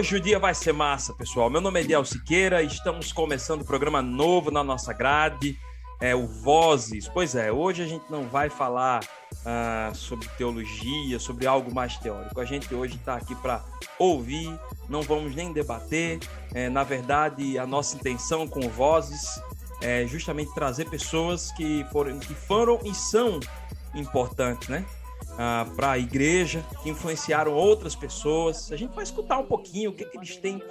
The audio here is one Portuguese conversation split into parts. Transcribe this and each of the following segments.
Hoje o dia vai ser massa, pessoal. Meu nome é Diel Siqueira, estamos começando um programa novo na nossa grade, é o Vozes. Pois é, hoje a gente não vai falar ah, sobre teologia, sobre algo mais teórico. A gente hoje está aqui para ouvir, não vamos nem debater. É, na verdade, a nossa intenção com o Vozes é justamente trazer pessoas que foram, que foram e são importantes, né? Ah, para a igreja, que influenciaram outras pessoas. A gente vai escutar um pouquinho o que, que eles têm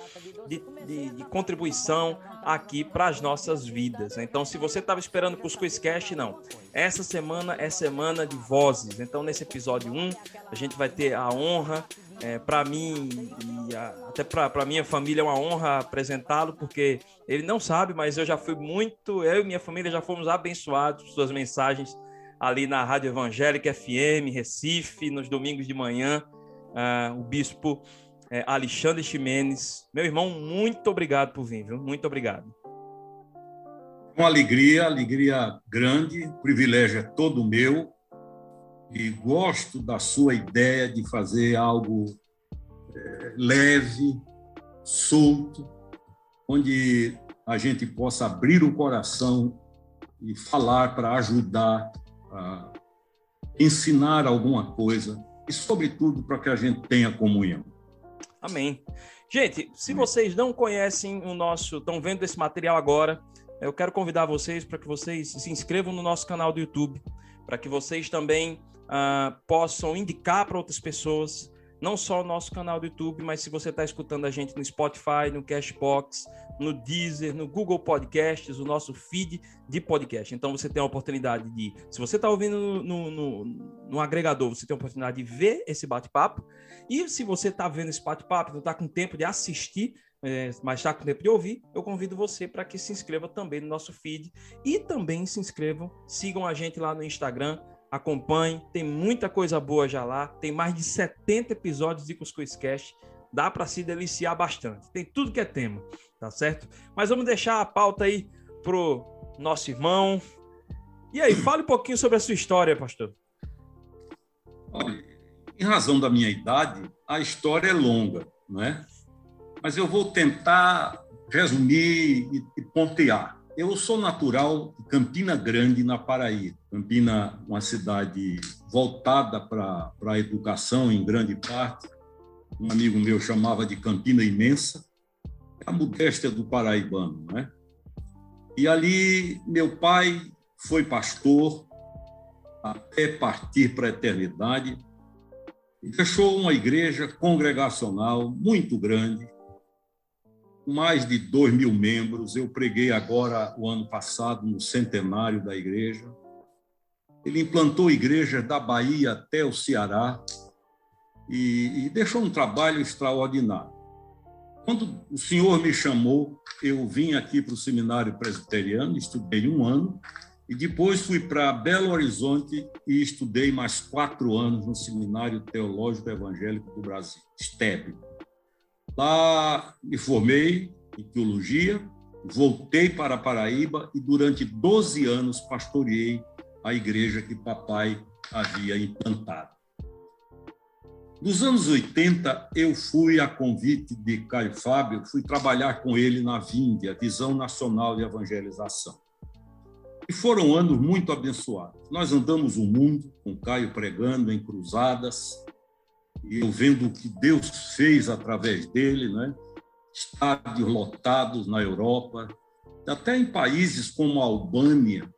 de, de, de contribuição aqui para as nossas vidas. Então, se você estava esperando Cuscuz não. Essa semana é semana de vozes. Então, nesse episódio 1, a gente vai ter a honra é, para mim e a, até para minha família é uma honra apresentá-lo, porque ele não sabe, mas eu já fui muito, eu e minha família já fomos abençoados por suas mensagens ali na Rádio Evangélica FM, Recife, nos domingos de manhã, uh, o bispo uh, Alexandre Ximenes. Meu irmão, muito obrigado por vir, viu? Muito obrigado. Com alegria, alegria grande, privilégio é todo meu e gosto da sua ideia de fazer algo é, leve, solto, onde a gente possa abrir o coração e falar para ajudar ensinar alguma coisa e, sobretudo, para que a gente tenha comunhão. Amém. Gente, se vocês não conhecem o nosso, estão vendo esse material agora, eu quero convidar vocês para que vocês se inscrevam no nosso canal do YouTube, para que vocês também uh, possam indicar para outras pessoas não só o nosso canal do YouTube, mas se você está escutando a gente no Spotify, no Cashbox, no Deezer, no Google Podcasts, o nosso feed de podcast. Então você tem a oportunidade de, se você está ouvindo no, no, no, agregador, você tem a oportunidade de ver esse bate-papo. E se você está vendo esse bate-papo, não está com tempo de assistir, é, mas está com tempo de ouvir, eu convido você para que se inscreva também no nosso feed e também se inscrevam, sigam a gente lá no Instagram, acompanhe, tem muita coisa boa já lá, tem mais de 70 episódios de Cuscuz Cast, dá para se deliciar bastante, tem tudo que é tema, tá certo? Mas vamos deixar a pauta aí pro nosso irmão. E aí, fale um pouquinho sobre a sua história, pastor. Olha, em razão da minha idade, a história é longa, não é? Mas eu vou tentar resumir e, e pontear. Eu sou natural de Campina Grande, na Paraíba. Campina, uma cidade voltada para a educação em grande parte. Um amigo meu chamava de Campina Imensa. É a modéstia do paraibano, né? E ali, meu pai foi pastor até partir para a eternidade e deixou uma igreja congregacional muito grande, mais de dois mil membros. Eu preguei agora, o ano passado, no centenário da igreja. Ele implantou igrejas da Bahia até o Ceará e, e deixou um trabalho extraordinário. Quando o senhor me chamou, eu vim aqui para o seminário presbiteriano, estudei um ano, e depois fui para Belo Horizonte e estudei mais quatro anos no Seminário Teológico Evangélico do Brasil, STEB. Lá me formei em teologia, voltei para Paraíba e durante 12 anos pastoreei a igreja que papai havia implantado. Nos anos 80, eu fui a convite de Caio Fábio, fui trabalhar com ele na VIND, a Visão Nacional de Evangelização. E foram anos muito abençoados. Nós andamos o mundo com Caio pregando em cruzadas, e eu vendo o que Deus fez através dele, né? estádios lotados na Europa, até em países como a Albânia,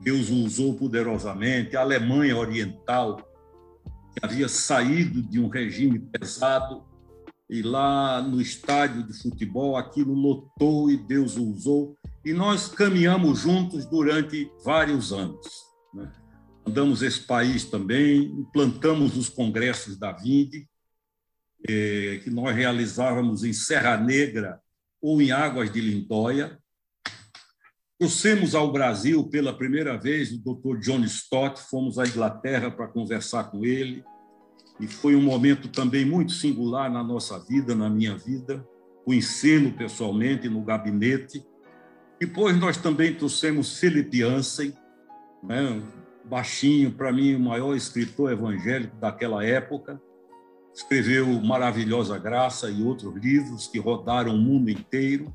Deus o usou poderosamente, a Alemanha Oriental, que havia saído de um regime pesado, e lá no estádio de futebol aquilo lotou e Deus o usou, e nós caminhamos juntos durante vários anos. Né? Andamos esse país também, implantamos os congressos da Vinde, eh, que nós realizávamos em Serra Negra ou em Águas de Lindóia. Trouxemos ao Brasil pela primeira vez o Dr. John Stott, fomos à Inglaterra para conversar com ele, e foi um momento também muito singular na nossa vida, na minha vida, conhecê-lo pessoalmente no gabinete. Depois nós também trouxemos Philip Ansem, né, baixinho, para mim, o maior escritor evangélico daquela época. escreveu Maravilhosa Graça e outros livros que rodaram o mundo inteiro.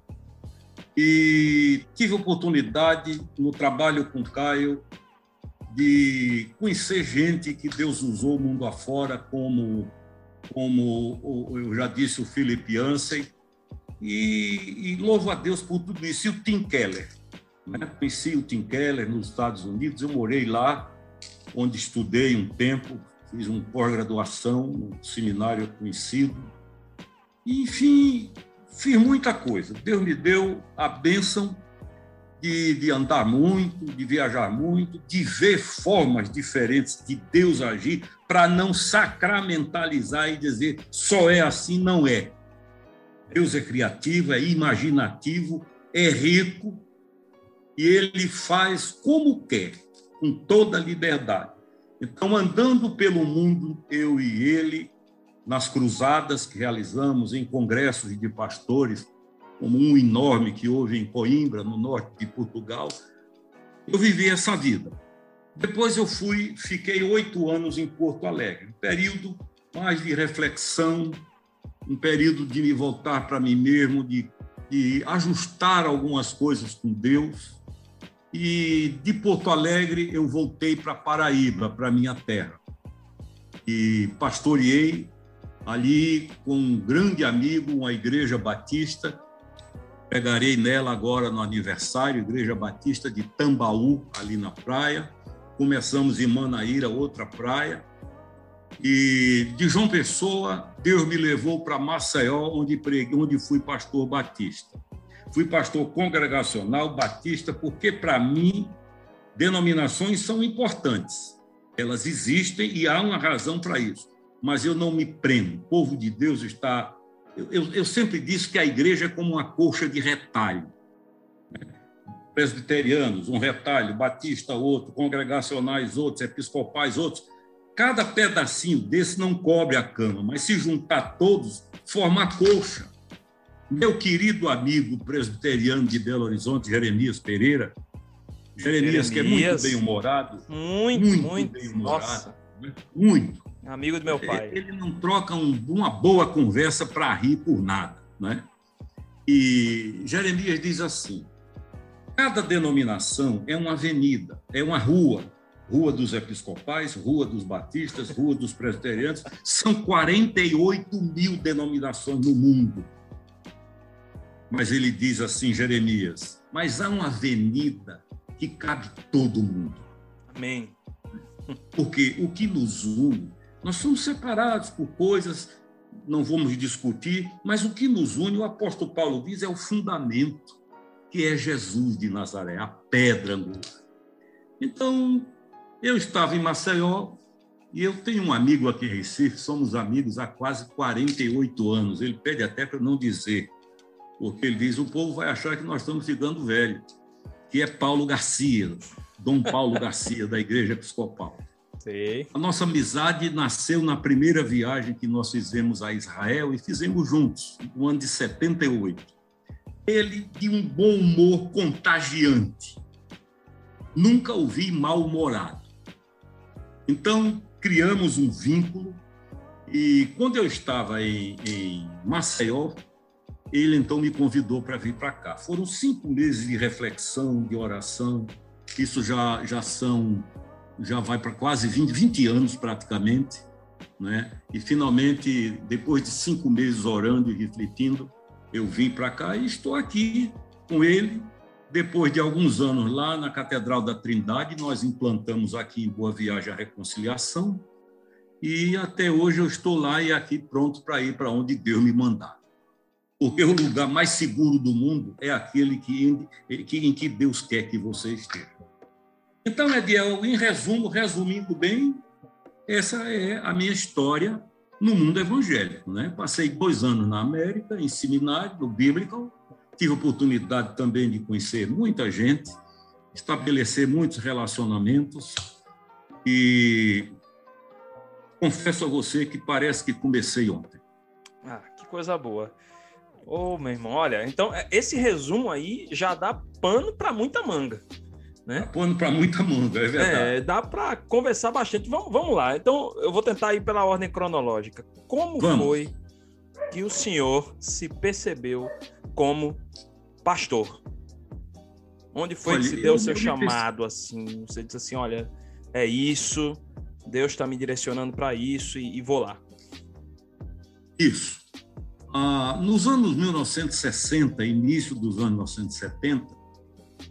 E tive oportunidade, no trabalho com Caio, de conhecer gente que Deus usou mundo afora, como, como eu já disse, o Philip Yancey, e, e louvo a Deus por tudo isso. E o Tim Keller. Né? Conheci o Tim Keller nos Estados Unidos, eu morei lá, onde estudei um tempo, fiz uma pós-graduação um seminário conhecido. Enfim, fiz muita coisa. Deus me deu a bênção de, de, andar muito, de viajar muito, de ver formas diferentes de Deus agir, para não sacramentalizar e dizer só é assim, não é. Deus é criativo, é imaginativo, é rico e ele faz como quer, com toda liberdade. Então, andando pelo mundo, eu e ele, nas cruzadas que realizamos em congressos de pastores, como um enorme que houve em Coimbra, no norte de Portugal, eu vivi essa vida. Depois eu fui, fiquei oito anos em Porto Alegre, um período mais de reflexão, um período de me voltar para mim mesmo, de, de ajustar algumas coisas com Deus. E de Porto Alegre eu voltei para Paraíba, para minha terra. E pastoreei ali com um grande amigo, uma igreja batista. Pegarei nela agora no aniversário, Igreja Batista de Tambaú, ali na praia. Começamos em Manaíra, outra praia. E de João Pessoa, Deus me levou para Maceió, onde, preguei, onde fui pastor batista. Fui pastor congregacional batista, porque, para mim, denominações são importantes. Elas existem e há uma razão para isso. Mas eu não me prendo. O povo de Deus está. Eu, eu, eu sempre disse que a igreja é como uma colcha de retalho. Presbiterianos, um retalho, batista, outro, congregacionais, outros, episcopais, outros Cada pedacinho desse não cobre a cama, mas se juntar todos, forma a colcha. Meu querido amigo presbiteriano de Belo Horizonte, Jeremias Pereira, Jeremias, Jeremias que é muito bem-humorado. Muito, muito, muito bem-humorado. Né? Muito. Amigo do meu pai. Ele não troca um, uma boa conversa para rir por nada. Né? E Jeremias diz assim: cada denominação é uma avenida, é uma rua, Rua dos Episcopais, Rua dos Batistas, Rua dos Presbiterianos, são 48 mil denominações no mundo. Mas ele diz assim, Jeremias, mas há uma avenida que cabe todo mundo. Amém. Porque o que nos une, nós somos separados por coisas, não vamos discutir, mas o que nos une, o apóstolo Paulo diz, é o fundamento, que é Jesus de Nazaré, a pedra angular. Então, eu estava em Maceió e eu tenho um amigo aqui em Recife, somos amigos há quase 48 anos. Ele pede até para não dizer, porque ele diz: o povo vai achar que nós estamos ficando velho, que é Paulo Garcia, Dom Paulo Garcia, da Igreja Episcopal. Sim. A nossa amizade nasceu na primeira viagem que nós fizemos a Israel e fizemos juntos, no ano de 78. Ele de um bom humor contagiante. Nunca o vi mal-humorado. Então, criamos um vínculo e quando eu estava em, em Maceió, ele então me convidou para vir para cá. Foram cinco meses de reflexão, de oração. Isso já, já são, já vai para quase 20, 20 anos praticamente. Né? E finalmente, depois de cinco meses orando e refletindo, eu vim para cá e estou aqui com ele depois de alguns anos lá na Catedral da Trindade, nós implantamos aqui em Boa Viagem a reconciliação. E até hoje eu estou lá e aqui pronto para ir para onde Deus me mandar. Porque o lugar mais seguro do mundo é aquele que, que, em que Deus quer que você esteja. Então, Ediel, em resumo, resumindo bem, essa é a minha história no mundo evangélico. Né? Passei dois anos na América, em seminário, no Biblical, Tive oportunidade também de conhecer muita gente, estabelecer muitos relacionamentos e confesso a você que parece que comecei ontem. Ah, que coisa boa. Ô, oh, meu irmão, olha, então é, esse resumo aí já dá pano para muita manga. Né? Tá pano para muita manga, é verdade. É, dá para conversar bastante. Vamos, vamos lá. Então, eu vou tentar ir pela ordem cronológica. Como vamos. foi que o senhor se percebeu como pastor? Onde foi olha, que se deu o seu chamado, assim? Você disse assim, olha, é isso, Deus está me direcionando para isso e, e, vou lá. Isso. Ah, nos anos 1960, início dos anos 1970,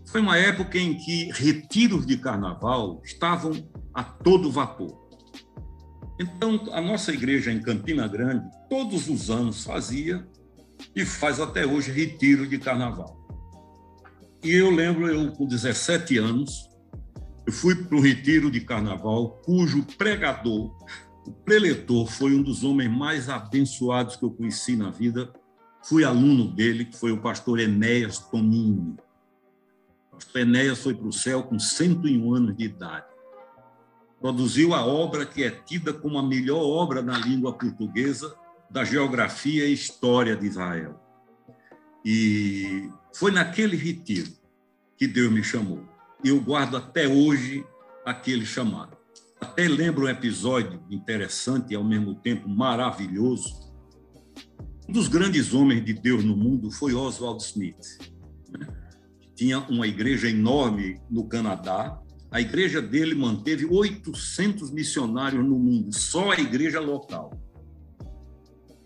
foi uma época em que retiros de carnaval estavam a todo vapor. Então, a nossa igreja em Campina Grande, todos os anos fazia e faz até hoje retiro de carnaval. E eu lembro, eu com 17 anos, eu fui para um retiro de carnaval cujo pregador, o preletor, foi um dos homens mais abençoados que eu conheci na vida. Fui aluno dele, que foi o pastor Enéas Tonini. O pastor Enéas foi para o céu com 101 anos de idade. Produziu a obra que é tida como a melhor obra na língua portuguesa da geografia e história de Israel. E foi naquele retiro que Deus me chamou. Eu guardo até hoje aquele chamado. Até lembro um episódio interessante e ao mesmo tempo maravilhoso. Um dos grandes homens de Deus no mundo foi Oswald Smith. Né? Tinha uma igreja enorme no Canadá. A igreja dele manteve 800 missionários no mundo, só a igreja local.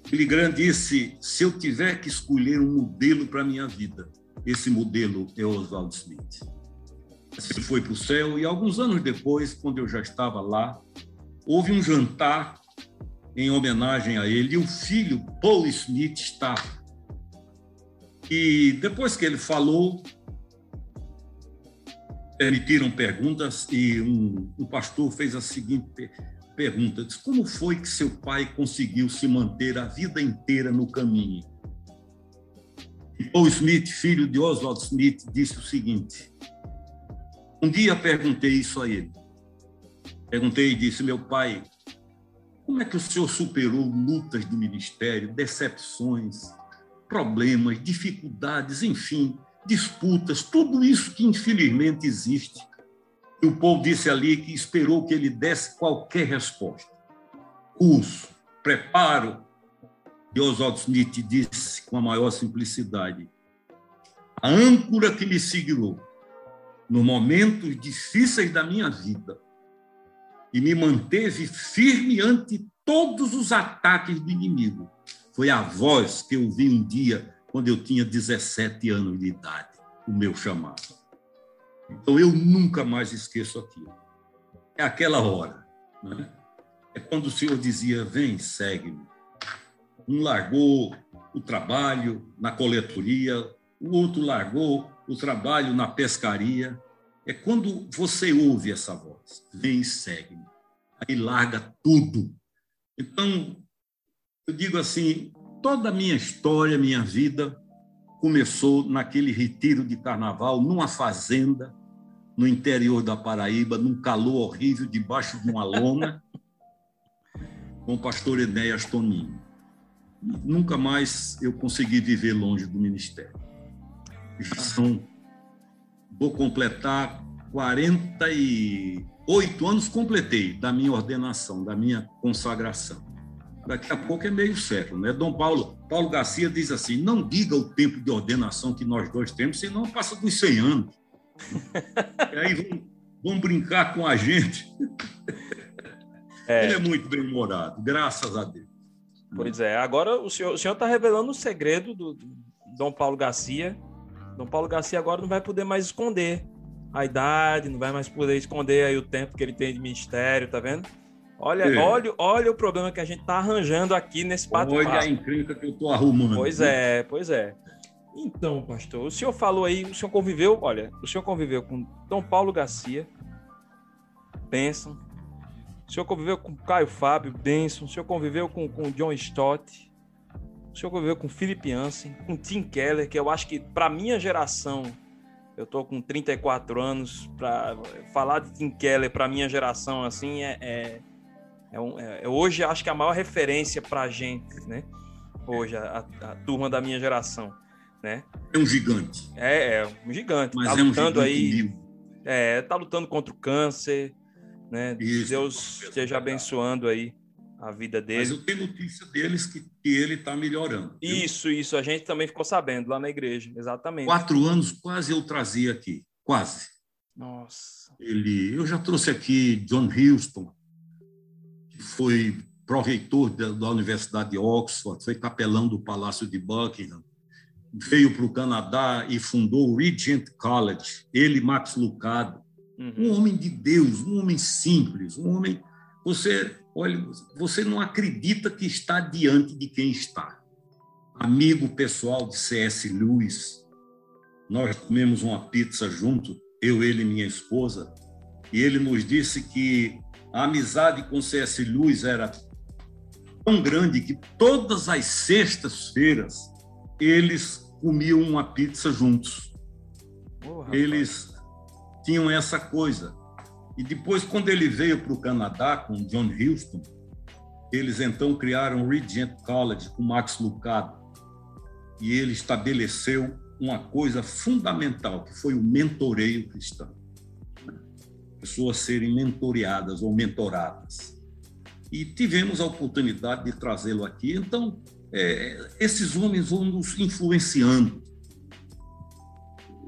Billy Graham disse: se eu tiver que escolher um modelo para minha vida, esse modelo é Oswald Smith. Ele foi para o céu e alguns anos depois, quando eu já estava lá, houve um jantar em homenagem a ele e o filho Paul Smith estava. E depois que ele falou, permitiram perguntas e um, um pastor fez a seguinte pergunta: disse, Como foi que seu pai conseguiu se manter a vida inteira no caminho? E Paul Smith, filho de Oswald Smith, disse o seguinte: Um dia perguntei isso a ele. Perguntei e disse: Meu pai, como é que o senhor superou lutas do ministério, decepções, problemas, dificuldades, enfim, disputas, tudo isso que infelizmente existe e o povo disse ali que esperou que ele desse qualquer resposta. Curso, preparo. E Oswald Smith disse com a maior simplicidade: a âncora que me segurou nos momentos difíceis da minha vida e me manteve firme ante todos os ataques do inimigo foi a voz que eu vi um dia quando eu tinha 17 anos de idade, o meu chamado. Então eu nunca mais esqueço aquilo. É aquela hora. Né? É quando o Senhor dizia: Vem, segue-me. Um largou o trabalho na coletoria, o outro largou o trabalho na pescaria. É quando você ouve essa voz: Vem, segue-me. Aí larga tudo. Então, eu digo assim: toda a minha história, minha vida, começou naquele retiro de carnaval, numa fazenda, no interior da Paraíba, num calor horrível, debaixo de uma lona, com o pastor Enéas Toninho. Nunca mais eu consegui viver longe do ministério. São, vou completar 48 anos, completei da minha ordenação, da minha consagração daqui a pouco é meio século, né? Dom Paulo, Paulo Garcia diz assim: não diga o tempo de ordenação que nós dois temos, senão passa dos 100 anos. e aí vão, vão, brincar com a gente. É. Ele é muito bem-humorado, graças a Deus. Pois é, agora o senhor está revelando o segredo do, do Dom Paulo Garcia. Dom Paulo Garcia agora não vai poder mais esconder a idade, não vai mais poder esconder aí o tempo que ele tem de ministério, tá vendo? Olha, é. olha, olha o problema que a gente está arranjando aqui nesse bate Olha a encrenca que eu estou arrumando. Pois é, pois é. Então, pastor, o senhor falou aí, o senhor conviveu, olha, o senhor conviveu com Dom Paulo Garcia, Benção, o senhor conviveu com Caio Fábio, Benção, o senhor conviveu com, com John Stott, o senhor conviveu com Philip Jansen, com Tim Keller, que eu acho que para minha geração, eu tô com 34 anos, para falar de Tim Keller para minha geração assim é, é é, um, é, é hoje acho que é a maior referência para a gente, né? Hoje, a, a, turma da minha geração, né? É um gigante. É, é um gigante. Mas tá é um gigante aí. É, tá lutando contra o câncer, né? Isso, Deus esteja abençoando aí a vida dele. Mas eu tenho notícia deles que, que ele está melhorando. Viu? Isso, isso. A gente também ficou sabendo lá na igreja, exatamente. Quatro anos quase eu trazia aqui, quase. Nossa. Ele, eu já trouxe aqui John Houston, que foi pró-reitor da, da Universidade de Oxford, foi capelão do Palácio de Buckingham, veio para o Canadá e fundou o Regent College, ele, Max Lucado, uhum. um homem de Deus, um homem simples, um homem. Você, olha, você não acredita que está diante de quem está. Amigo pessoal de C.S. Lewis, nós comemos uma pizza junto, eu, ele e minha esposa, e ele nos disse que a amizade com C.S. Lewis era tão grande que todas as sextas-feiras eles comiam uma pizza juntos. Oh, eles tinham essa coisa. E depois, quando ele veio para o Canadá com John Houston, eles então criaram o Regent College com Max Lucado. E ele estabeleceu uma coisa fundamental, que foi o mentoreio cristão. Pessoas serem mentoreadas ou mentoradas e tivemos a oportunidade de trazê-lo aqui. Então, é, esses homens vão nos influenciando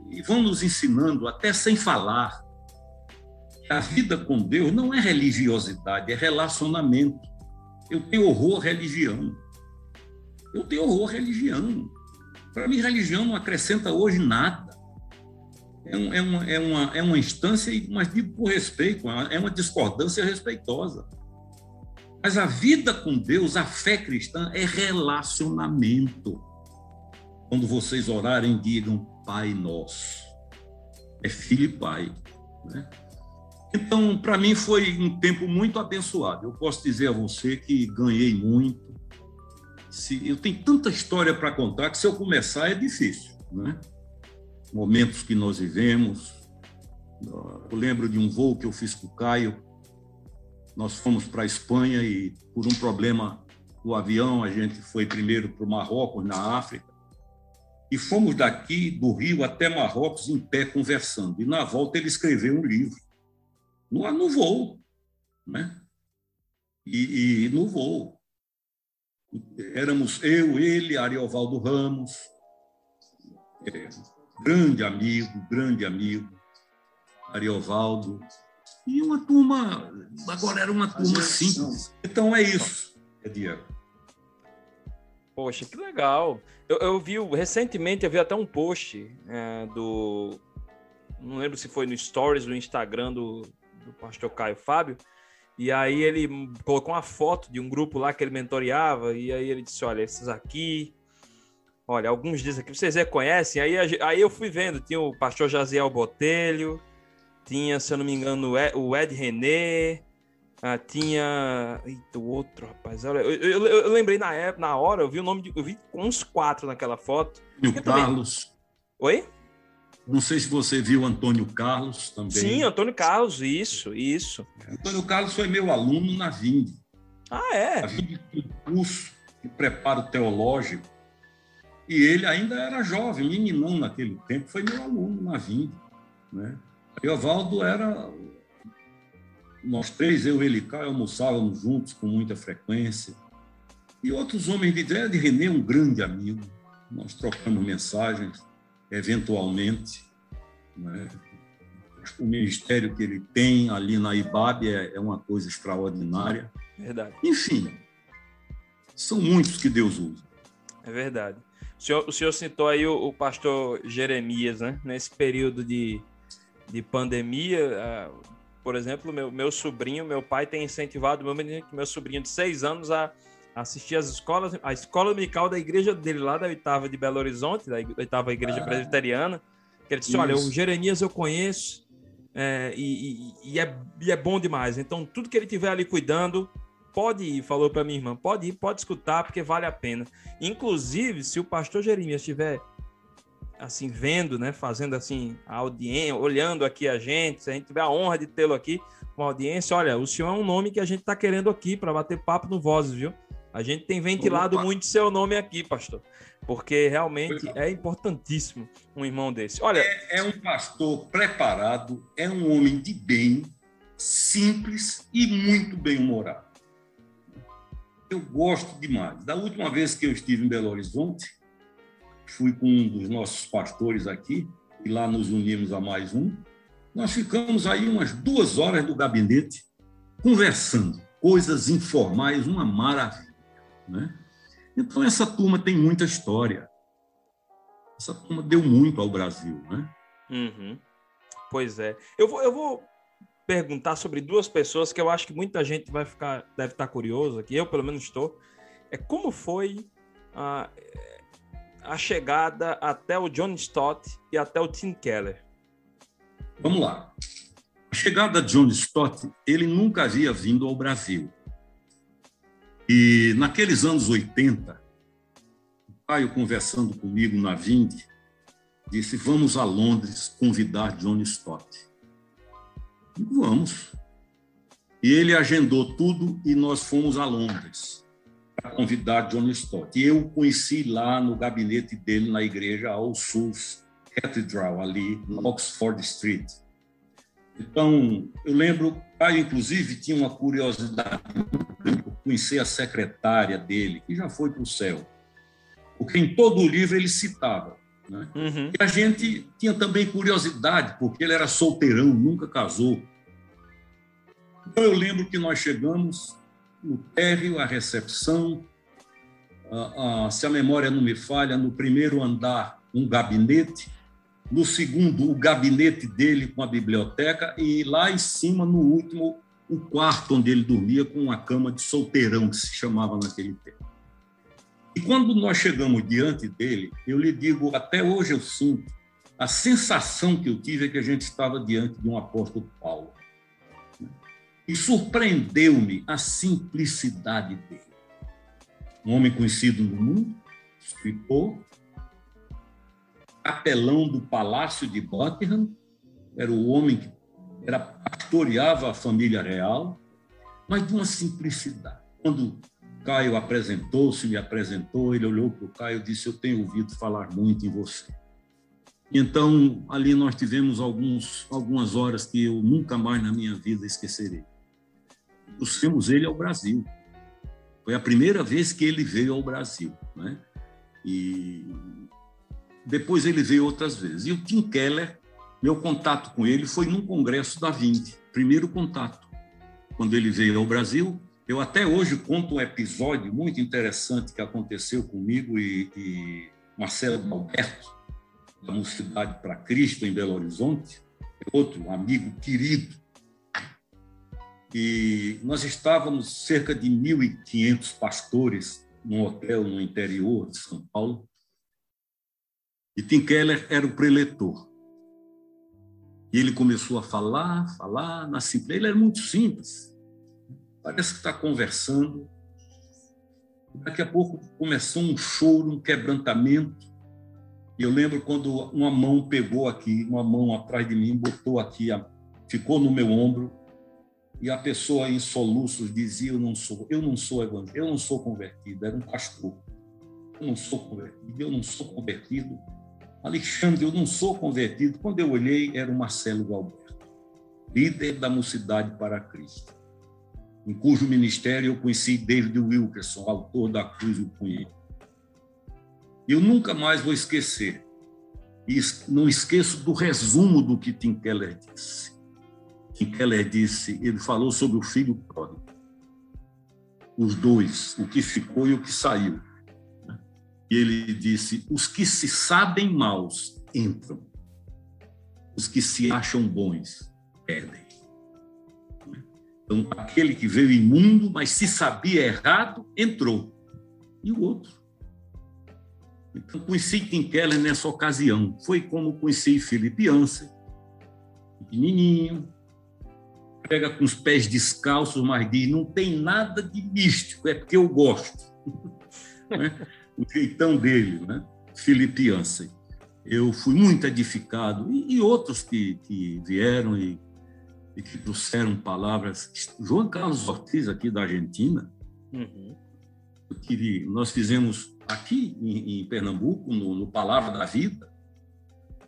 e vão nos ensinando, até sem falar, a vida com Deus não é religiosidade, é relacionamento. Eu tenho horror à religião. Eu tenho horror à religião. Para mim, religião não acrescenta hoje nada. É, um, é, uma, é, uma, é uma instância, mas digo por respeito, é uma discordância respeitosa. Mas a vida com Deus, a fé cristã, é relacionamento. Quando vocês orarem, digam Pai Nosso. É filho e pai. Né? Então, para mim, foi um tempo muito abençoado. Eu posso dizer a você que ganhei muito. Se, eu tenho tanta história para contar que, se eu começar, é difícil. Né? Momentos que nós vivemos. Eu lembro de um voo que eu fiz com o Caio nós fomos para a Espanha e, por um problema do avião, a gente foi primeiro para o Marrocos, na África, e fomos daqui, do Rio até Marrocos, em pé, conversando. E na volta ele escreveu um livro, no, no voo, né? E, e no voo. Éramos eu, ele, Ariovaldo Ramos, é, grande amigo, grande amigo, Ariovaldo, e uma turma, agora era uma turma simples. Então é isso, é Diego. Poxa, que legal. Eu, eu, vi recentemente, eu vi até um post é, do. Não lembro se foi no Stories, no Instagram do, do pastor Caio Fábio. E aí ele colocou uma foto de um grupo lá que ele mentoreava. E aí ele disse: Olha, esses aqui. Olha, alguns desses aqui vocês reconhecem. Aí, aí eu fui vendo: tinha o pastor Jaziel Botelho, tinha, se eu não me engano, o Ed René. Ah, tinha. Eita, o outro, rapaz. Eu, eu, eu, eu, lembrei na época, na hora, eu vi o nome de. Eu vi uns quatro naquela foto. E o Carlos. Também... Oi? Não sei se você viu Antônio Carlos também. Sim, Antônio Carlos, isso, isso. Antônio Carlos foi meu aluno na Vinde. Ah, é? A Vinde tem um curso de preparo teológico. E ele ainda era jovem, meninão naquele tempo, foi meu aluno na Vinde. Né? E o Valdo era. Nós três, eu, ele e Caio, almoçávamos juntos com muita frequência. E outros homens de ideia de René, um grande amigo. Nós trocamos mensagens, eventualmente. Né? O ministério que ele tem ali na IBAB é, é uma coisa extraordinária. Verdade. Enfim, são muitos que Deus usa. É verdade. O senhor, o senhor citou aí o, o pastor Jeremias, né? Nesse período de, de pandemia, por exemplo, meu, meu sobrinho, meu pai tem incentivado meu, meu sobrinho de seis anos a assistir às escolas, a escola dominical da igreja dele lá da oitava de Belo Horizonte, da oitava igreja ah, presbiteriana, que ele disse, isso. olha, o Jeremias eu conheço é, e, e, e, é, e é bom demais, então tudo que ele tiver ali cuidando, pode ir, falou para minha irmã, pode ir, pode escutar, porque vale a pena. Inclusive, se o pastor Jeremias estiver assim, vendo, né, fazendo assim a audiência, olhando aqui a gente, se a gente tiver a honra de tê-lo aqui com a audiência, olha, o senhor é um nome que a gente está querendo aqui para bater papo no Vozes, viu? A gente tem ventilado Opa. muito seu nome aqui, pastor, porque realmente é importantíssimo um irmão desse. Olha, é, é um pastor preparado, é um homem de bem, simples e muito bem humorado. Eu gosto demais. Da última vez que eu estive em Belo Horizonte, fui com um dos nossos pastores aqui, e lá nos unimos a mais um. Nós ficamos aí umas duas horas do gabinete conversando, coisas informais, uma maravilha. Né? Então, essa turma tem muita história. Essa turma deu muito ao Brasil. Né? Uhum. Pois é. Eu vou, eu vou perguntar sobre duas pessoas que eu acho que muita gente vai ficar, deve estar curioso aqui, eu pelo menos estou. É como foi a, a chegada até o John Stott e até o Tim Keller? Vamos lá. A chegada de John Stott, ele nunca havia vindo ao Brasil. E naqueles anos 80, o Caio conversando comigo na Vinde, disse: Vamos a Londres convidar John Stott. E vamos. E ele agendou tudo e nós fomos a Londres para convidar John Stott. E eu o conheci lá no gabinete dele na igreja All Souls Cathedral, ali no Oxford Street. Então, eu lembro, Caio, inclusive, tinha uma curiosidade de conhecer a secretária dele, que já foi para o céu. Porque em todo o livro ele citava. Né? Uhum. E a gente tinha também curiosidade, porque ele era solteirão, nunca casou. Então, eu lembro que nós chegamos no térreo, a recepção, a, a, se a memória não me falha, no primeiro andar, um gabinete, no segundo, o gabinete dele com a biblioteca, e lá em cima, no último, o quarto onde ele dormia com uma cama de solteirão, que se chamava naquele tempo. E quando nós chegamos diante dele, eu lhe digo, até hoje eu sinto, a sensação que eu tive é que a gente estava diante de um apóstolo Paulo. E surpreendeu-me a simplicidade dele. Um homem conhecido no mundo, escritor, capelão do palácio de Buckingham, era o homem que era, pastoreava a família real, mas de uma simplicidade. Quando Caio apresentou-se, me apresentou, ele olhou para o Caio e disse: Eu tenho ouvido falar muito em você. Então, ali nós tivemos alguns, algumas horas que eu nunca mais na minha vida esquecerei trouxemos ele ao Brasil. Foi a primeira vez que ele veio ao Brasil, né? E depois ele veio outras vezes. E o Tim Keller, meu contato com ele foi num congresso da Vinde, primeiro contato. Quando ele veio ao Brasil, eu até hoje conto um episódio muito interessante que aconteceu comigo e, e Marcelo Alberto, da Mocidade para Cristo, em Belo Horizonte, outro amigo querido, e nós estávamos cerca de 1.500 pastores num hotel no interior de São Paulo. E Tim Keller era o preletor. E ele começou a falar, falar, na simplesmente. Ele era muito simples. Parece que está conversando. Daqui a pouco começou um choro, um quebrantamento. E eu lembro quando uma mão pegou aqui, uma mão atrás de mim, botou aqui, ficou no meu ombro e a pessoa em soluços dizia: Eu não sou, eu não sou evangélico, eu não sou convertido, era um pastor. Eu não sou convertido, eu não sou convertido. Alexandre, eu não sou convertido. Quando eu olhei, era o Marcelo Galberto, líder da Mocidade para Cristo, em cujo ministério eu conheci David Wilkerson, autor da Cruz e o Punhal. Eu nunca mais vou esquecer, e não esqueço do resumo do que Tim Keller disse que Keller disse, ele falou sobre o filho pródigo. Os dois, o que ficou e o que saiu. E ele disse: os que se sabem maus entram, os que se acham bons perdem. Então, aquele que veio imundo, mas se sabia errado, entrou. E o outro? Então, conheci Tim Keller nessa ocasião. Foi como conheci Felipe Ansel, pequenininho, pega com os pés descalços, mas diz: não tem nada de místico, é porque eu gosto. O jeitão dele, né? Felipe Ansem. Eu fui muito edificado, e, e outros que, que vieram e, e, que trouxeram palavras. João Carlos Ortiz, aqui da Argentina, uhum. Tive, nós fizemos aqui em, em Pernambuco, no, no Palavra da Vida,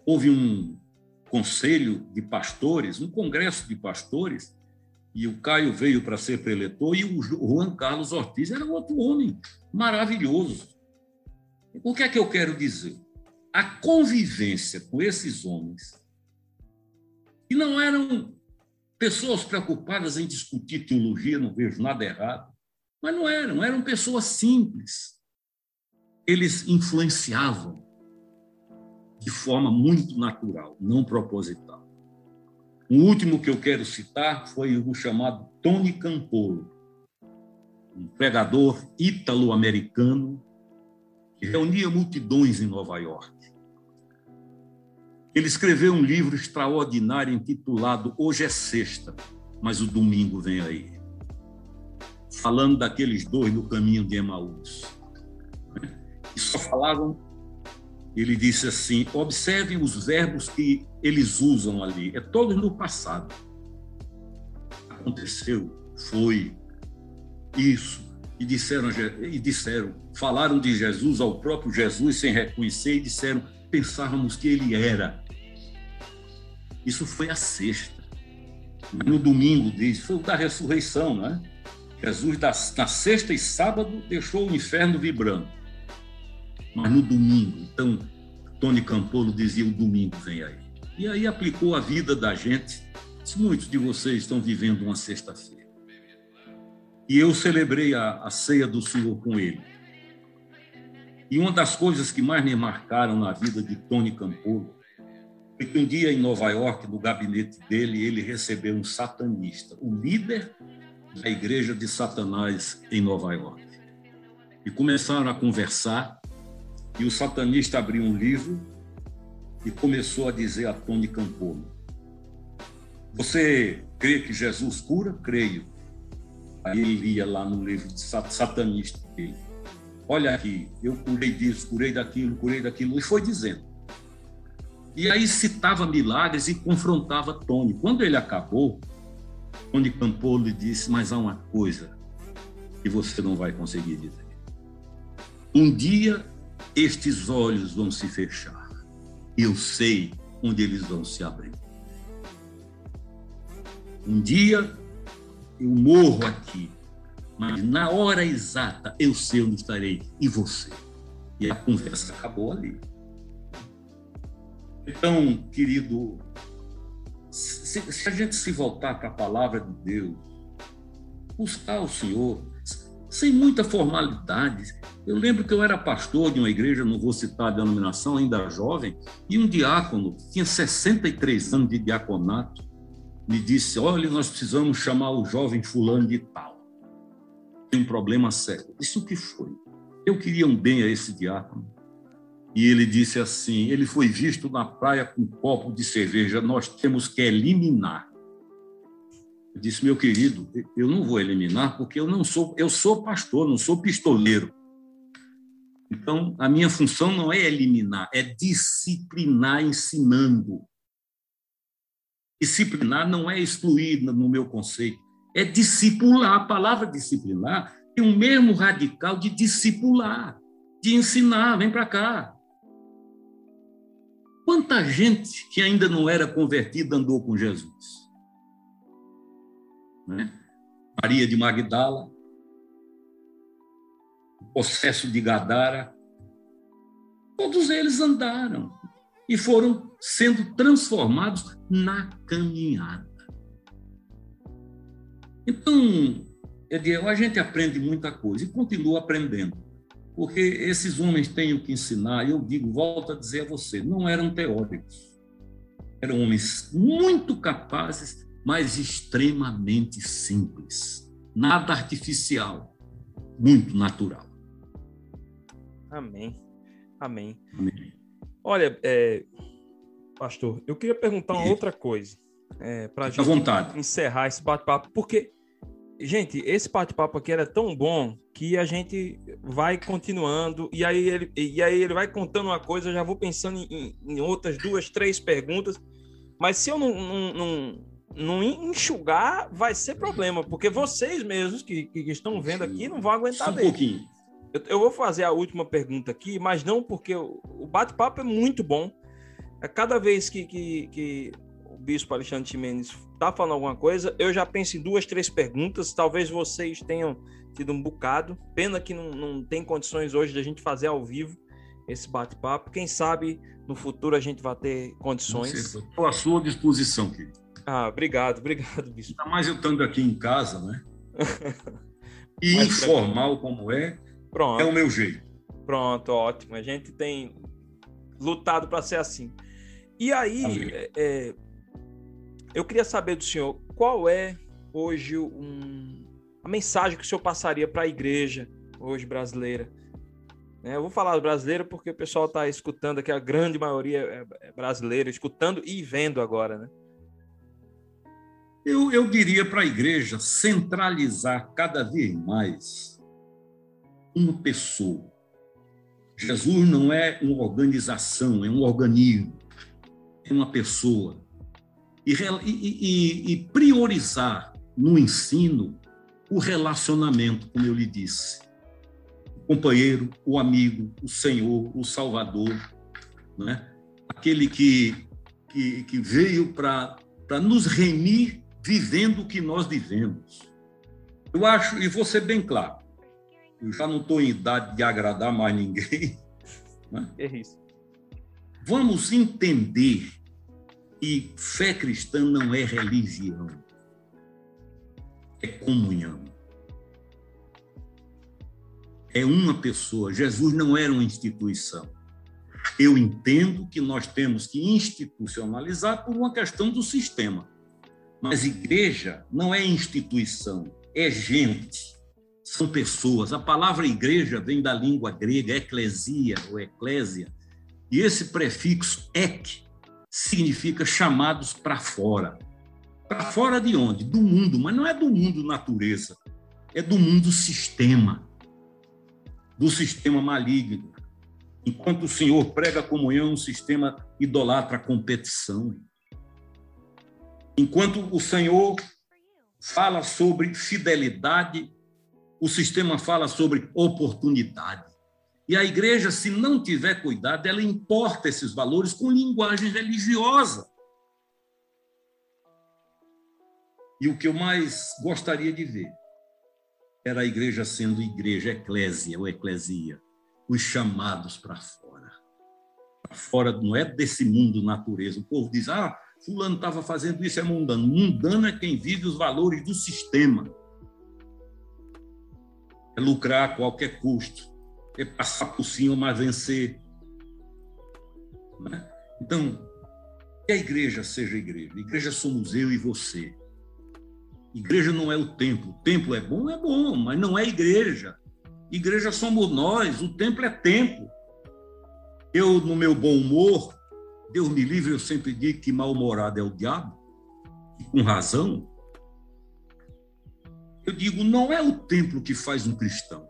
houve um conselho de pastores, um congresso de pastores, e o Caio veio para ser preletor, e o Juan Carlos Ortiz era outro homem maravilhoso. O que é que eu quero dizer? A convivência com esses homens, que não eram pessoas preocupadas em discutir teologia, não vejo nada errado, mas não eram, eram pessoas simples. Eles influenciavam de forma muito natural, não proposital. O último que eu quero citar foi o chamado Tony Campolo, um pregador ítalo-americano que reunia multidões em Nova York. Ele escreveu um livro extraordinário intitulado Hoje é Sexta, mas o domingo vem aí. Falando daqueles dois no caminho de Emaús. E só falavam. Ele disse assim: observem os verbos que eles usam ali. É todos no passado. Aconteceu, foi, isso. E disseram, e disseram, falaram de Jesus ao próprio Jesus sem reconhecer e disseram: pensávamos que ele era. Isso foi a sexta. No domingo, diz, foi o da ressurreição, né? Jesus, na sexta e sábado, deixou o inferno vibrando. Mas no domingo, então, Tony Campolo dizia: o domingo vem aí. E aí aplicou a vida da gente. Muitos de vocês estão vivendo uma sexta-feira. E eu celebrei a, a ceia do Senhor com ele. E uma das coisas que mais me marcaram na vida de Tony Campolo foi que um dia em Nova York, no gabinete dele, ele recebeu um satanista, o líder da igreja de Satanás em Nova York. E começaram a conversar, e o satanista abriu um livro e começou a dizer a Tony Campolo: Você crê que Jesus cura? Creio. Ele lia lá no livro satanista dele olha aqui, eu curei disso, curei daquilo, curei daquilo, e foi dizendo. E aí citava milagres e confrontava Tony. Quando ele acabou, Tony Campolo disse: Mas há uma coisa que você não vai conseguir dizer. Um dia estes olhos vão se fechar. Eu sei onde eles vão se abrir. Um dia eu morro aqui mas na hora exata eu sei onde estarei e você. E a conversa acabou ali. Então, querido, se, se a gente se voltar para a palavra de Deus, buscar o Senhor, sem muita formalidade. Eu lembro que eu era pastor de uma igreja, não vou citar a denominação, ainda jovem, e um diácono, tinha 63 anos de diaconato, me disse: Olha, nós precisamos chamar o jovem fulano de tal tem um problema sério. Isso que foi? Eu queria um bem a esse diácono. E ele disse assim: ele foi visto na praia com um copo de cerveja, nós temos que eliminar. Eu disse, meu querido, eu não vou eliminar porque eu não sou, eu sou pastor, não sou pistoleiro. Então, a minha função não é eliminar, é disciplinar ensinando. Disciplinar não é excluir no meu conceito, é discipular. A palavra disciplinar tem o mesmo radical de discipular, de ensinar. Vem para cá. Quanta gente que ainda não era convertida andou com Jesus? Né? Maria de Magdala, o processo de Gadara, todos eles andaram e foram sendo transformados na caminhada. Então, Ediel, a gente aprende muita coisa e continua aprendendo, porque esses homens têm o que ensinar. Eu digo, volto a dizer a você, não eram teóricos, eram homens muito capazes, mas extremamente simples, nada artificial, muito natural. Amém. Amém. Amém. Olha, é, pastor, eu queria perguntar uma outra coisa. É, para a gente encerrar esse bate-papo, porque gente, esse bate-papo aqui era tão bom que a gente vai continuando e aí ele, e aí ele vai contando uma coisa, eu já vou pensando em, em outras duas, três perguntas. Mas se eu não, não, não, não, enxugar, vai ser problema, porque vocês mesmos que, que estão vendo aqui não vão aguentar Só um pouquinho. Eu, eu, vou fazer a última pergunta aqui, mas não porque o, o bate-papo é muito bom. É cada vez que, que, que o bispo Alexandre Chimenez está falando alguma coisa, eu já penso em duas, três perguntas. Talvez vocês tenham tido um bocado. Pena que não, não tem condições hoje de a gente fazer ao vivo esse bate-papo. Quem sabe no futuro a gente vai ter condições. Estou à sua disposição, querido. Ah, obrigado, obrigado, bispo. Ainda mais eu estando aqui em casa, né? E informal como é, Pronto. é o meu jeito. Pronto, ótimo. A gente tem lutado para ser assim. E aí, é, é, eu queria saber do senhor qual é hoje um, a mensagem que o senhor passaria para a igreja hoje brasileira. É, eu vou falar brasileira porque o pessoal está escutando aqui, a grande maioria é, é brasileira, escutando e vendo agora, né? Eu, eu diria para a igreja centralizar cada vez mais uma pessoa. Jesus não é uma organização, é um organismo, é uma pessoa. E, e, e priorizar no ensino o relacionamento, como eu lhe disse. O companheiro, o amigo, o Senhor, o Salvador, né? aquele que, que, que veio para nos remir vivendo o que nós vivemos. Eu acho, e vou ser bem claro, eu já não estou em idade de agradar mais ninguém. Né? É isso. Vamos entender que fé cristã não é religião, é comunhão. É uma pessoa. Jesus não era uma instituição. Eu entendo que nós temos que institucionalizar por uma questão do sistema. Mas igreja não é instituição, é gente, são pessoas. A palavra igreja vem da língua grega eclesia ou eclésia, e esse prefixo ek significa chamados para fora. Para fora de onde? Do mundo, mas não é do mundo natureza, é do mundo sistema, do sistema maligno. Enquanto o Senhor prega a comunhão, o sistema idolatra a competição. Enquanto o Senhor fala sobre fidelidade, o sistema fala sobre oportunidade. E a igreja, se não tiver cuidado, ela importa esses valores com linguagem religiosa. E o que eu mais gostaria de ver era a igreja sendo igreja, eclésia ou eclesia, os chamados para fora. Para fora não é desse mundo natureza. O povo diz: ah, Fulano estava fazendo isso, é mundano. Mundano é quem vive os valores do sistema. É lucrar a qualquer custo. É passar por cima, mas vencer. Né? Então, que a igreja seja igreja. A igreja somos eu e você. Igreja não é o templo. O templo é bom, é bom, mas não é igreja. Igreja somos nós, o templo é templo. Eu, no meu bom humor, Deus me livre, eu sempre digo que mal-humorado é o diabo, e com razão. Eu digo, não é o templo que faz um cristão.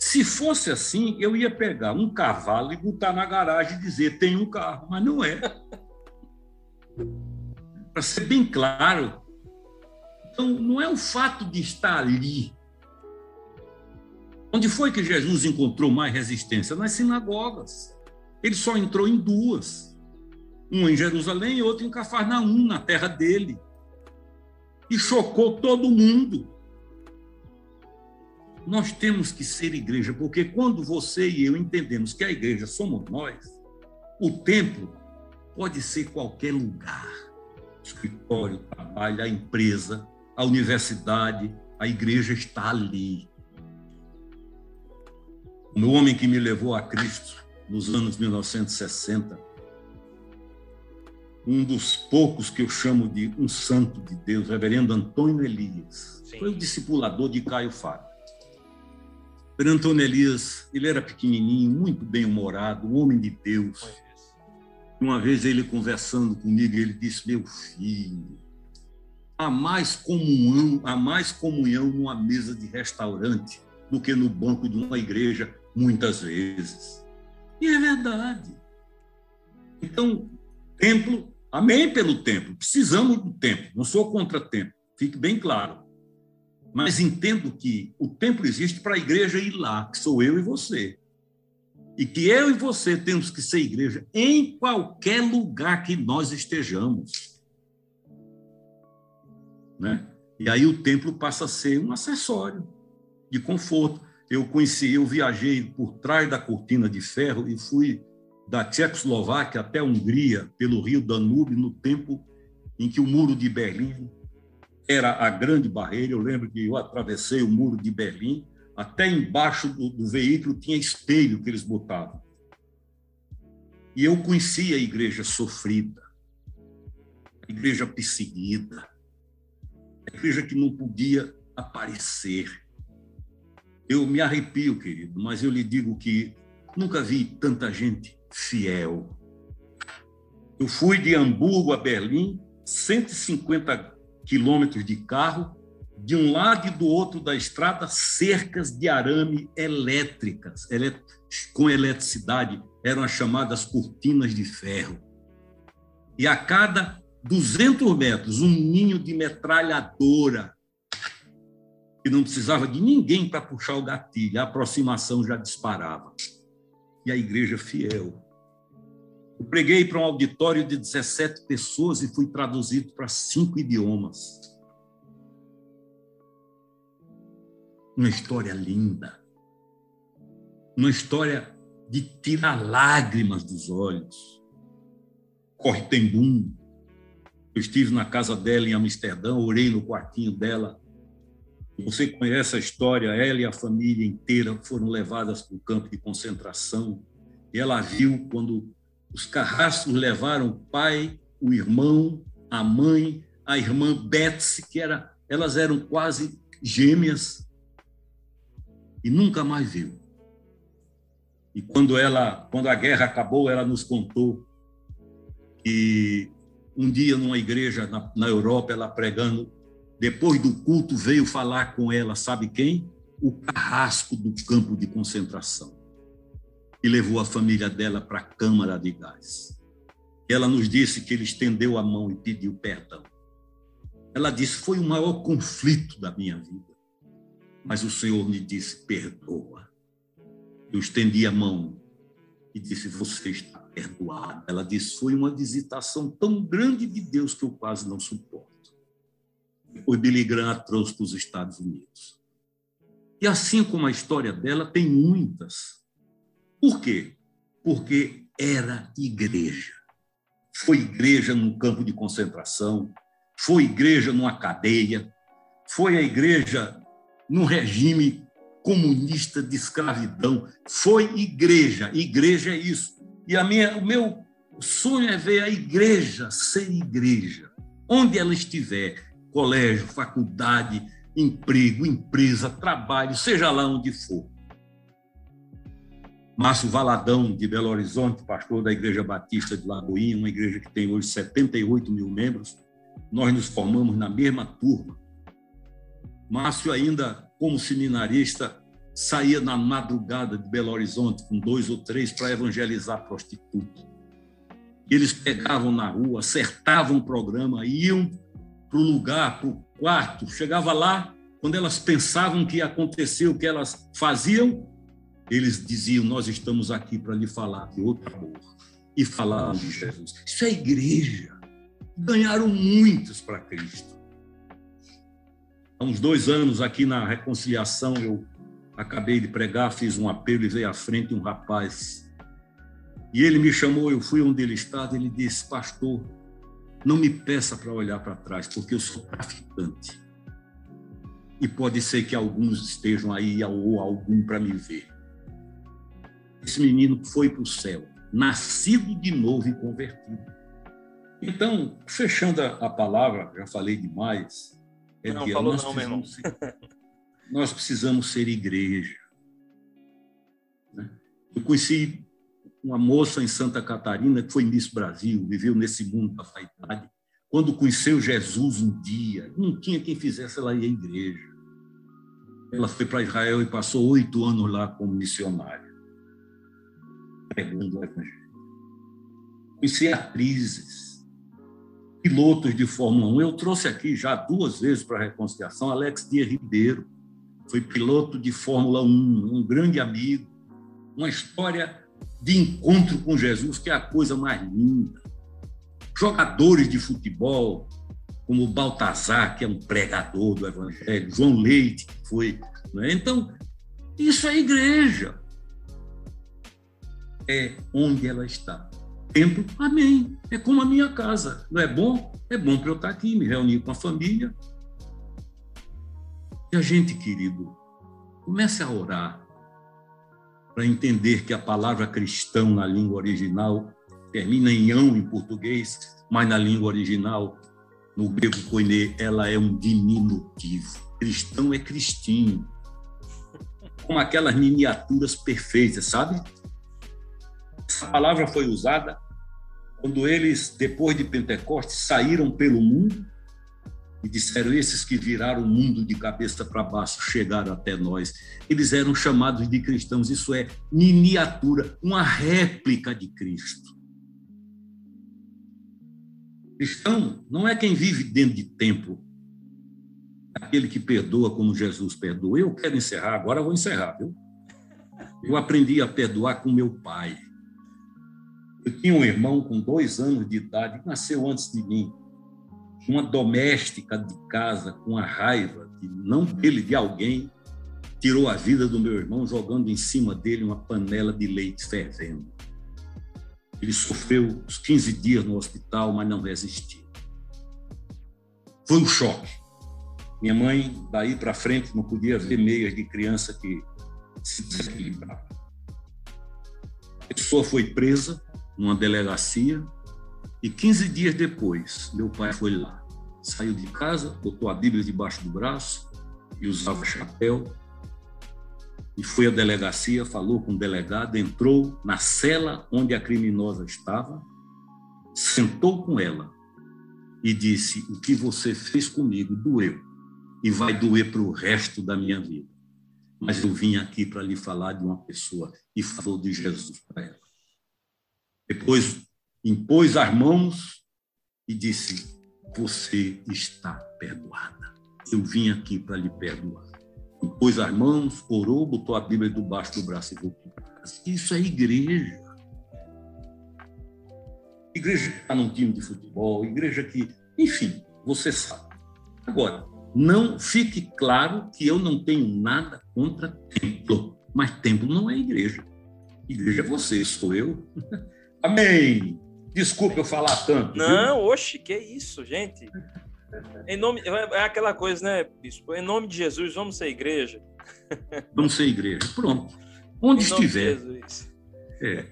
Se fosse assim, eu ia pegar um cavalo e botar na garagem e dizer: tem um carro, mas não é. Para ser bem claro. Então, não é o fato de estar ali. Onde foi que Jesus encontrou mais resistência? Nas sinagogas. Ele só entrou em duas. Uma em Jerusalém e outra em Cafarnaum, na terra dele. E chocou todo mundo. Nós temos que ser igreja, porque quando você e eu entendemos que a igreja somos nós, o templo pode ser qualquer lugar escritório, trabalho, a empresa, a universidade, a igreja está ali. O homem que me levou a Cristo nos anos 1960, um dos poucos que eu chamo de um santo de Deus, reverendo Antônio Elias, Sim. foi o discipulador de Caio Fábio. Antônio Elias, ele era pequenininho, muito bem-humorado, um homem de Deus. Uma vez ele conversando comigo, ele disse: Meu filho, há mais comunhão, há mais comunhão numa mesa de restaurante do que no banco de uma igreja, muitas vezes. E é verdade. Então, templo, amém pelo templo, precisamos do templo, não sou contra templo, fique bem claro. Mas entendo que o templo existe para a igreja ir lá, que sou eu e você. E que eu e você temos que ser igreja em qualquer lugar que nós estejamos. Né? E aí o templo passa a ser um acessório de conforto. Eu conheci, eu viajei por trás da cortina de ferro e fui da Tchecoslováquia até a Hungria, pelo rio Danúbio, no tempo em que o muro de Berlim era a grande barreira. Eu lembro que eu atravessei o muro de Berlim, até embaixo do, do veículo tinha espelho que eles botavam. E eu conhecia a igreja sofrida, a igreja perseguida, a igreja que não podia aparecer. Eu me arrepio, querido, mas eu lhe digo que nunca vi tanta gente fiel. Eu fui de Hamburgo a Berlim, 150 quilômetros de carro, de um lado e do outro da estrada, cercas de arame elétricas, com eletricidade, eram as chamadas cortinas de ferro. E a cada 200 metros, um ninho de metralhadora, que não precisava de ninguém para puxar o gatilho, a aproximação já disparava. E a igreja fiel. Eu preguei para um auditório de 17 pessoas e fui traduzido para cinco idiomas. Uma história linda. Uma história de tirar lágrimas dos olhos. Cortembum. Eu estive na casa dela em Amsterdã, orei no quartinho dela. Você conhece a história, ela e a família inteira foram levadas para o campo de concentração. E ela viu quando os carrascos levaram o pai, o irmão, a mãe, a irmã Betsy, que era, elas eram quase gêmeas, e nunca mais viu. E quando ela, quando a guerra acabou, ela nos contou que um dia numa igreja na, na Europa, ela pregando, depois do culto veio falar com ela, sabe quem? O carrasco do campo de concentração e levou a família dela para a câmara de gás. Ela nos disse que ele estendeu a mão e pediu perdão. Ela disse: Foi o maior conflito da minha vida. Mas o Senhor me disse: Perdoa. Eu estendi a mão e disse: Você está perdoada. Ela disse: Foi uma visitação tão grande de Deus que eu quase não suporto. Depois Billy Graham a trouxe para os Estados Unidos. E assim como a história dela, tem muitas por quê? Porque era igreja. Foi igreja num campo de concentração, foi igreja numa cadeia, foi a igreja num regime comunista de escravidão, foi igreja. Igreja é isso. E a minha, o meu sonho é ver a igreja ser igreja, onde ela estiver, colégio, faculdade, emprego, empresa, trabalho, seja lá onde for. Márcio Valadão, de Belo Horizonte, pastor da Igreja Batista de Lagoinha, uma igreja que tem hoje 78 mil membros. Nós nos formamos na mesma turma. Márcio, ainda como seminarista, saía na madrugada de Belo Horizonte com dois ou três para evangelizar prostitutas. Eles pegavam na rua, acertavam o programa, iam para o lugar, para o quarto, chegava lá, quando elas pensavam que ia acontecer o que elas faziam, eles diziam: Nós estamos aqui para lhe falar de outro amor. E falaram de Jesus. Isso é igreja. Ganharam muitos para Cristo. Há uns dois anos, aqui na reconciliação, eu acabei de pregar, fiz um apelo e veio à frente um rapaz. E ele me chamou, eu fui onde ele estava, ele disse: Pastor, não me peça para olhar para trás, porque eu sou traficante. E pode ser que alguns estejam aí ou algum para me ver esse menino foi para o céu, nascido de novo e convertido. Então, fechando a, palavra, já falei demais. É não, falou nós não, meu irmão. Ser, nós precisamos ser igreja. Né? Eu conheci uma moça em Santa Catarina que foi Miss Brasil, viveu nesse mundo da vaidade. Quando conheceu Jesus um dia, não tinha quem fizesse ela ir à igreja. Ela foi para Israel e passou oito anos lá como missionária pregando o Evangelho. Conheci atrizes pilotos de Fórmula 1. Eu trouxe aqui já duas vezes para a reconciliação Alex Dias Ribeiro, foi piloto de Fórmula 1, um grande amigo, uma história de encontro com Jesus que é a coisa mais linda. Jogadores de futebol, como Baltazar, que é um pregador do Evangelho, João Leite, que foi. Né? Então, isso é igreja. É onde ela está. Templo, amém. É como a minha casa. Não é bom? É bom para eu estar aqui, me reunir com a família. E a gente, querido, comece a orar para entender que a palavra cristão na língua original termina em ão em português, mas na língua original no grego koiné, ela é um diminutivo. Cristão é cristinho. Com aquelas miniaturas perfeitas, sabe? Essa palavra foi usada quando eles, depois de Pentecostes, saíram pelo mundo e disseram: esses que viraram o mundo de cabeça para baixo chegaram até nós. Eles eram chamados de cristãos, isso é miniatura, uma réplica de Cristo. Cristão não é quem vive dentro de templo, aquele que perdoa como Jesus perdoa. Eu quero encerrar, agora vou encerrar, viu? Eu aprendi a perdoar com meu pai. Eu tinha um irmão com dois anos de idade, que nasceu antes de mim. Uma doméstica de casa, com a raiva, de, não dele, de alguém, tirou a vida do meu irmão jogando em cima dele uma panela de leite fervendo. Ele sofreu os 15 dias no hospital, mas não resistiu. Foi um choque. Minha mãe, daí para frente, não podia ver meias de criança que se desequilibrava. A pessoa foi presa numa delegacia e 15 dias depois, meu pai foi lá. Saiu de casa, botou a Bíblia debaixo do braço e usava chapéu e foi à delegacia, falou com o delegado, entrou na cela onde a criminosa estava, sentou com ela e disse: O que você fez comigo doeu e vai doer para o resto da minha vida. Mas eu vim aqui para lhe falar de uma pessoa e falou de Jesus para ela. Depois impôs as mãos e disse: Você está perdoada. Eu vim aqui para lhe perdoar pôs as mãos, orou, botou a Bíblia debaixo do braço e voltou para casa. Isso é igreja. Igreja que está num time de futebol, igreja que, enfim, você sabe. Agora, não fique claro que eu não tenho nada contra templo, mas templo não é igreja. Igreja é você, sou eu. Amém. Desculpa eu falar tanto. Não, viu? oxe, que isso, gente. Em nome, é aquela coisa, né, bispo? Em nome de Jesus, vamos ser igreja. Vamos ser igreja. Pronto. Onde estiver. É.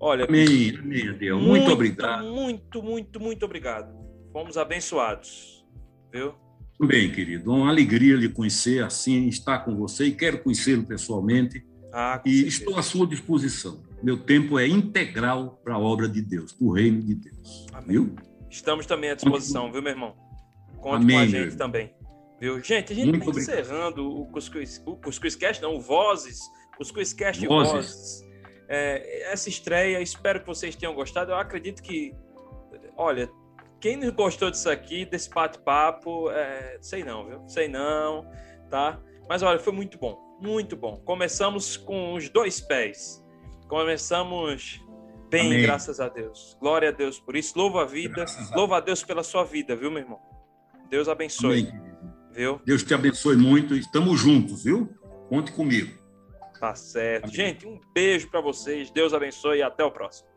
Olha, amém, amém, Deus. Muito, muito obrigado. Muito, muito, muito obrigado. Fomos abençoados. Viu? Bem, querido. Uma alegria lhe conhecer assim, estar com você e quero conhecê-lo pessoalmente. Ah, e certeza. estou à sua disposição. Meu tempo é integral para a obra de Deus, para o reino de Deus. Amém. Viu? Estamos também à disposição, viu, meu irmão? Conte Amém, com a gente também. Viu? Gente, a gente está encerrando o Cuscuz, o Cuscuz Cast, não, o Vozes, Cuscuz Cast Vozes. Vozes. É, essa estreia, espero que vocês tenham gostado. Eu acredito que, olha, quem não gostou disso aqui, desse bate-papo, é, sei não, viu? Sei não, tá? Mas olha, foi muito bom, muito bom. Começamos com os dois pés. Começamos Bem, Amém. graças a Deus. Glória a Deus por isso. Louva a vida. A Louva a Deus pela sua vida, viu, meu irmão? Deus abençoe. Amém. Viu? Deus te abençoe muito. Estamos juntos, viu? Conte comigo. Tá certo. Amém. Gente, um beijo para vocês. Deus abençoe e até o próximo.